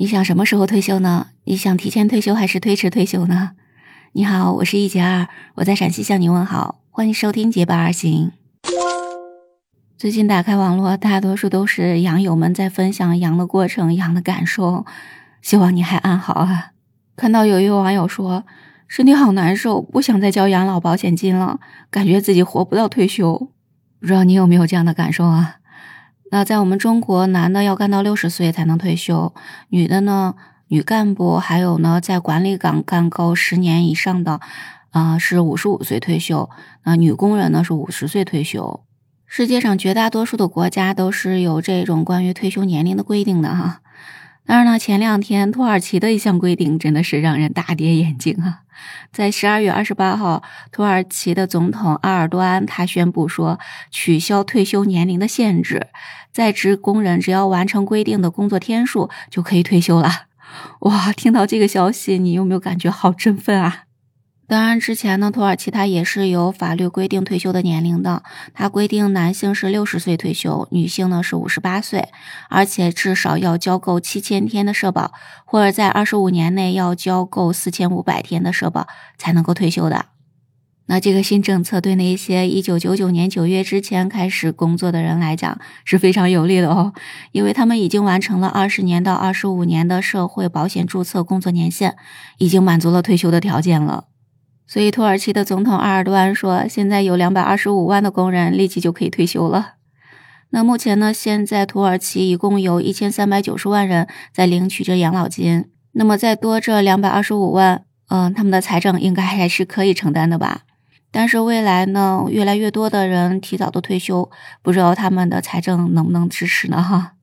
你想什么时候退休呢？你想提前退休还是推迟退休呢？你好，我是一杰二，我在陕西向你问好，欢迎收听结伴而行。最近打开网络，大多数都是养友们在分享养的过程、养的感受，希望你还安好啊。看到有一位网友说，身体好难受，不想再交养老保险金了，感觉自己活不到退休。不知道你有没有这样的感受啊？那在我们中国，男的要干到六十岁才能退休，女的呢，女干部还有呢，在管理岗干够十年以上的，啊，是五十五岁退休。那女工人呢是五十岁退休。世界上绝大多数的国家都是有这种关于退休年龄的规定的哈。当然呢，前两天土耳其的一项规定真的是让人大跌眼镜啊！在十二月二十八号，土耳其的总统阿尔多安他宣布说，取消退休年龄的限制，在职工人只要完成规定的工作天数就可以退休了。哇，听到这个消息，你有没有感觉好振奋啊？当然，之前呢，土耳其它也是有法律规定退休的年龄的。它规定男性是六十岁退休，女性呢是五十八岁，而且至少要交够七千天的社保，或者在二十五年内要交够四千五百天的社保才能够退休的。那这个新政策对那些一九九九年九月之前开始工作的人来讲是非常有利的哦，因为他们已经完成了二十年到二十五年的社会保险注册工作年限，已经满足了退休的条件了。所以，土耳其的总统阿尔多安说，现在有两百二十五万的工人立即就可以退休了。那目前呢，现在土耳其一共有一千三百九十万人在领取着养老金。那么再多这两百二十五万，嗯，他们的财政应该还是可以承担的吧？但是未来呢，越来越多的人提早的退休，不知道他们的财政能不能支持呢？哈。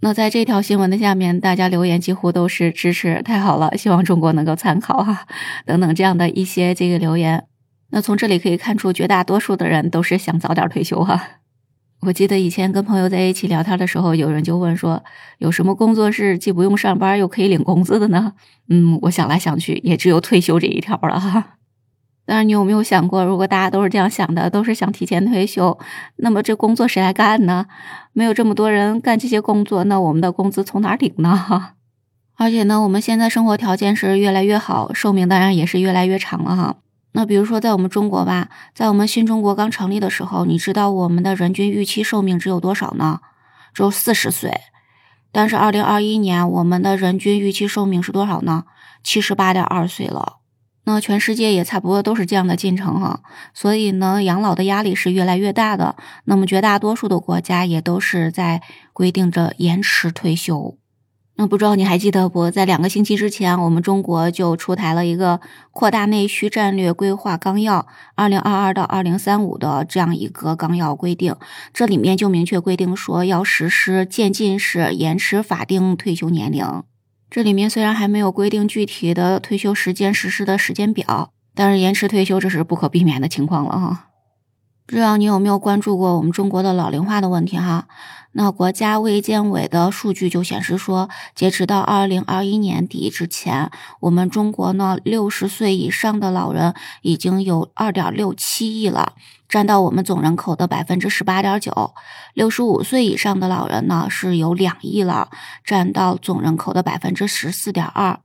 那在这条新闻的下面，大家留言几乎都是支持，太好了，希望中国能够参考哈，等等这样的一些这个留言。那从这里可以看出，绝大多数的人都是想早点退休哈。我记得以前跟朋友在一起聊天的时候，有人就问说，有什么工作是既不用上班又可以领工资的呢？嗯，我想来想去，也只有退休这一条了哈。但是你有没有想过，如果大家都是这样想的，都是想提前退休，那么这工作谁来干呢？没有这么多人干这些工作，那我们的工资从哪领呢？而且呢，我们现在生活条件是越来越好，寿命当然也是越来越长了哈。那比如说在我们中国吧，在我们新中国刚成立的时候，你知道我们的人均预期寿命只有多少呢？只有四十岁。但是二零二一年我们的人均预期寿命是多少呢？七十八点二岁了。那全世界也差不多都是这样的进程哈，所以呢，养老的压力是越来越大的。那么绝大多数的国家也都是在规定着延迟退休。那不知道你还记得不？在两个星期之前，我们中国就出台了一个扩大内需战略规划纲要（二零二二到二零三五）的这样一个纲要规定，这里面就明确规定说要实施渐进式延迟法定退休年龄。这里面虽然还没有规定具体的退休时间实施的时间表，但是延迟退休这是不可避免的情况了啊。不知道你有没有关注过我们中国的老龄化的问题哈？那国家卫健委的数据就显示说，截止到二零二一年底之前，我们中国呢六十岁以上的老人已经有二点六七亿了，占到我们总人口的百分之十八点九。六十五岁以上的老人呢是有两亿了，占到总人口的百分之十四点二。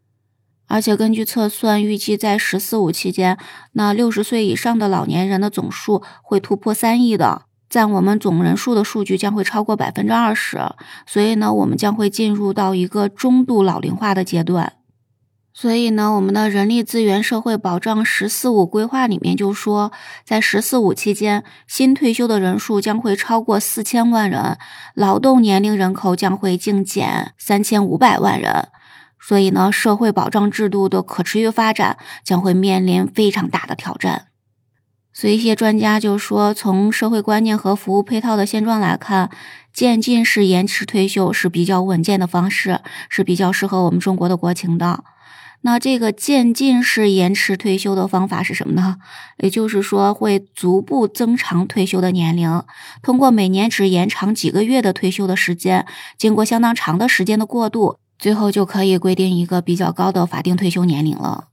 而且根据测算，预计在“十四五”期间，那六十岁以上的老年人的总数会突破三亿的。占我们总人数的数据将会超过百分之二十，所以呢，我们将会进入到一个中度老龄化的阶段。所以呢，我们的人力资源社会保障“十四五”规划里面就说，在“十四五”期间，新退休的人数将会超过四千万人，劳动年龄人口将会净减三千五百万人。所以呢，社会保障制度的可持续发展将会面临非常大的挑战。所以，一些专家就说，从社会观念和服务配套的现状来看，渐进式延迟退休是比较稳健的方式，是比较适合我们中国的国情的。那这个渐进式延迟退休的方法是什么呢？也就是说，会逐步增长退休的年龄，通过每年只延长几个月的退休的时间，经过相当长的时间的过渡，最后就可以规定一个比较高的法定退休年龄了。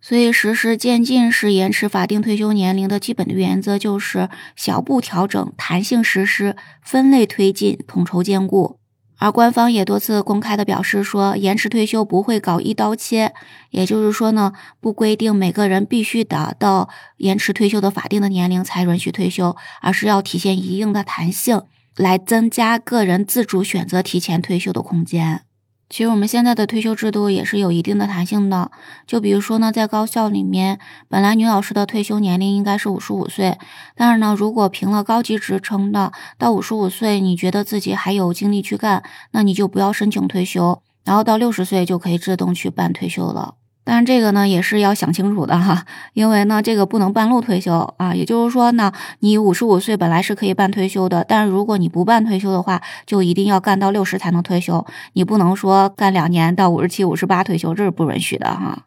所以，实施渐进式延迟法定退休年龄的基本的原则就是小步调整、弹性实施、分类推进、统筹兼顾。而官方也多次公开的表示说，延迟退休不会搞一刀切，也就是说呢，不规定每个人必须达到延迟退休的法定的年龄才允许退休，而是要体现一定的弹性，来增加个人自主选择提前退休的空间。其实我们现在的退休制度也是有一定的弹性的，就比如说呢，在高校里面，本来女老师的退休年龄应该是五十五岁，但是呢，如果评了高级职称的，到五十五岁，你觉得自己还有精力去干，那你就不要申请退休，然后到六十岁就可以自动去办退休了。但这个呢也是要想清楚的哈，因为呢这个不能半路退休啊，也就是说呢，你五十五岁本来是可以办退休的，但是如果你不办退休的话，就一定要干到六十才能退休，你不能说干两年到五十七、五十八退休，这是不允许的哈。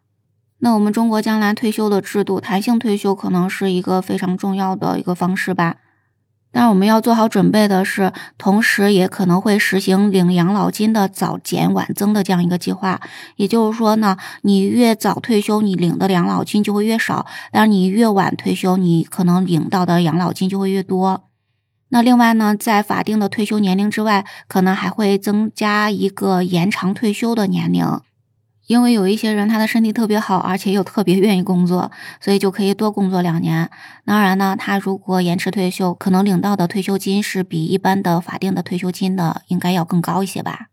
那我们中国将来退休的制度，弹性退休可能是一个非常重要的一个方式吧。但我们要做好准备的是，同时也可能会实行领养老金的早减晚增的这样一个计划。也就是说呢，你越早退休，你领的养老金就会越少；但是你越晚退休，你可能领到的养老金就会越多。那另外呢，在法定的退休年龄之外，可能还会增加一个延长退休的年龄。因为有一些人他的身体特别好，而且又特别愿意工作，所以就可以多工作两年。当然呢，他如果延迟退休，可能领到的退休金是比一般的法定的退休金的应该要更高一些吧。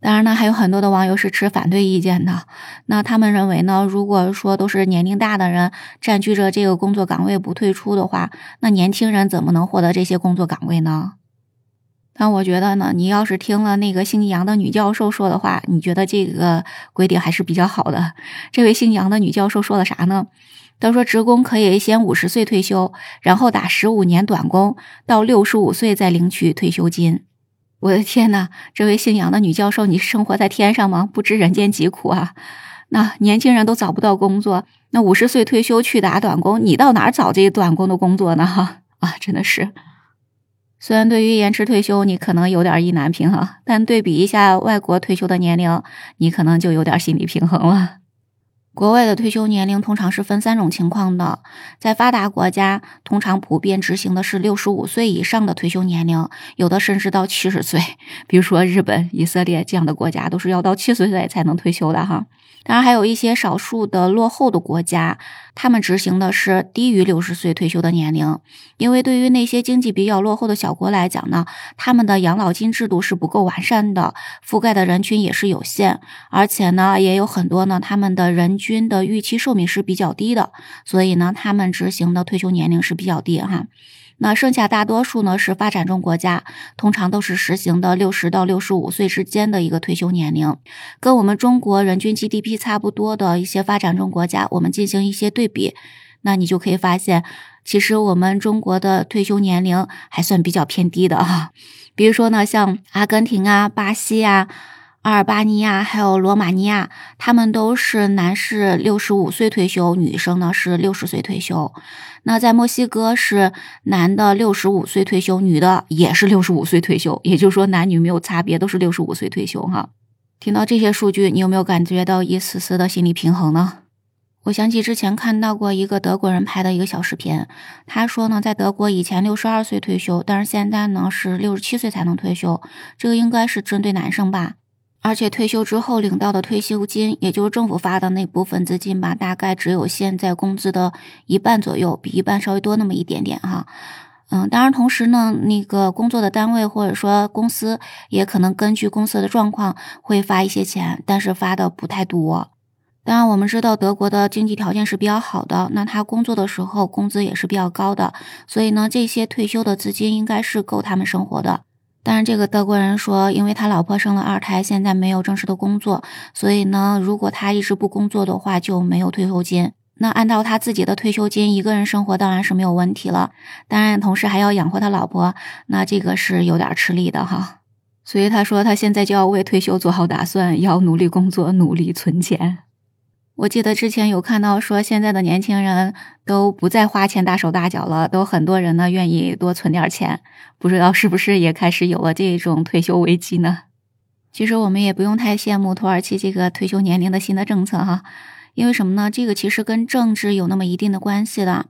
当然呢，还有很多的网友是持反对意见的。那他们认为呢，如果说都是年龄大的人占据着这个工作岗位不退出的话，那年轻人怎么能获得这些工作岗位呢？但我觉得呢，你要是听了那个姓杨的女教授说的话，你觉得这个规定还是比较好的。这位姓杨的女教授说的啥呢？她说，职工可以先五十岁退休，然后打十五年短工，到六十五岁再领取退休金。我的天呐，这位姓杨的女教授，你生活在天上吗？不知人间疾苦啊！那年轻人都找不到工作，那五十岁退休去打短工，你到哪儿找这些短工的工作呢？哈啊，真的是。虽然对于延迟退休你可能有点意难平啊，但对比一下外国退休的年龄，你可能就有点心理平衡了。国外的退休年龄通常是分三种情况的，在发达国家，通常普遍执行的是六十五岁以上的退休年龄，有的甚至到七十岁，比如说日本、以色列这样的国家，都是要到七十岁才能退休的哈。当然，还有一些少数的落后的国家，他们执行的是低于六十岁退休的年龄。因为对于那些经济比较落后的小国来讲呢，他们的养老金制度是不够完善的，覆盖的人群也是有限，而且呢，也有很多呢，他们的人均的预期寿命是比较低的，所以呢，他们执行的退休年龄是比较低哈。那剩下大多数呢是发展中国家，通常都是实行的六十到六十五岁之间的一个退休年龄，跟我们中国人均 GDP 差不多的一些发展中国家，我们进行一些对比，那你就可以发现，其实我们中国的退休年龄还算比较偏低的哈。比如说呢，像阿根廷啊、巴西啊。阿尔巴尼亚还有罗马尼亚，他们都是男士六十五岁退休，女生呢是六十岁退休。那在墨西哥是男的六十五岁退休，女的也是六十五岁退休，也就是说男女没有差别，都是六十五岁退休哈。听到这些数据，你有没有感觉到一丝丝的心理平衡呢？我想起之前看到过一个德国人拍的一个小视频，他说呢，在德国以前六十二岁退休，但是现在呢是六十七岁才能退休，这个应该是针对男生吧。而且退休之后领到的退休金，也就是政府发的那部分资金吧，大概只有现在工资的一半左右，比一半稍微多那么一点点哈。嗯，当然同时呢，那个工作的单位或者说公司也可能根据公司的状况会发一些钱，但是发的不太多。当然我们知道德国的经济条件是比较好的，那他工作的时候工资也是比较高的，所以呢，这些退休的资金应该是够他们生活的。但是这个德国人说，因为他老婆生了二胎，现在没有正式的工作，所以呢，如果他一直不工作的话，就没有退休金。那按照他自己的退休金，一个人生活当然是没有问题了。当然，同时还要养活他老婆，那这个是有点吃力的哈。所以他说，他现在就要为退休做好打算，要努力工作，努力存钱。我记得之前有看到说，现在的年轻人都不再花钱大手大脚了，都很多人呢愿意多存点钱，不知道是不是也开始有了这种退休危机呢？其实我们也不用太羡慕土耳其这个退休年龄的新的政策哈，因为什么呢？这个其实跟政治有那么一定的关系的。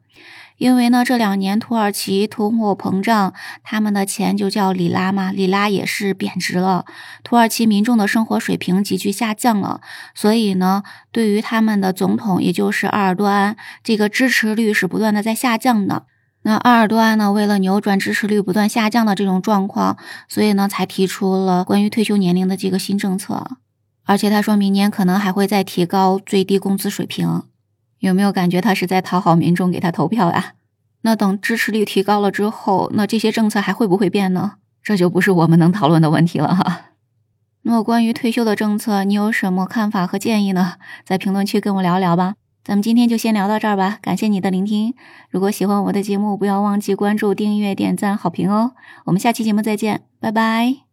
因为呢，这两年土耳其通货膨胀，他们的钱就叫里拉嘛，里拉也是贬值了，土耳其民众的生活水平急剧下降了，所以呢，对于他们的总统，也就是埃尔多安，这个支持率是不断的在下降的。那埃尔多安呢，为了扭转支持率不断下降的这种状况，所以呢，才提出了关于退休年龄的这个新政策，而且他说明年可能还会再提高最低工资水平。有没有感觉他是在讨好民众给他投票呀？那等支持率提高了之后，那这些政策还会不会变呢？这就不是我们能讨论的问题了哈。那么关于退休的政策，你有什么看法和建议呢？在评论区跟我聊聊吧。咱们今天就先聊到这儿吧，感谢你的聆听。如果喜欢我的节目，不要忘记关注、订阅、点赞、好评哦。我们下期节目再见，拜拜。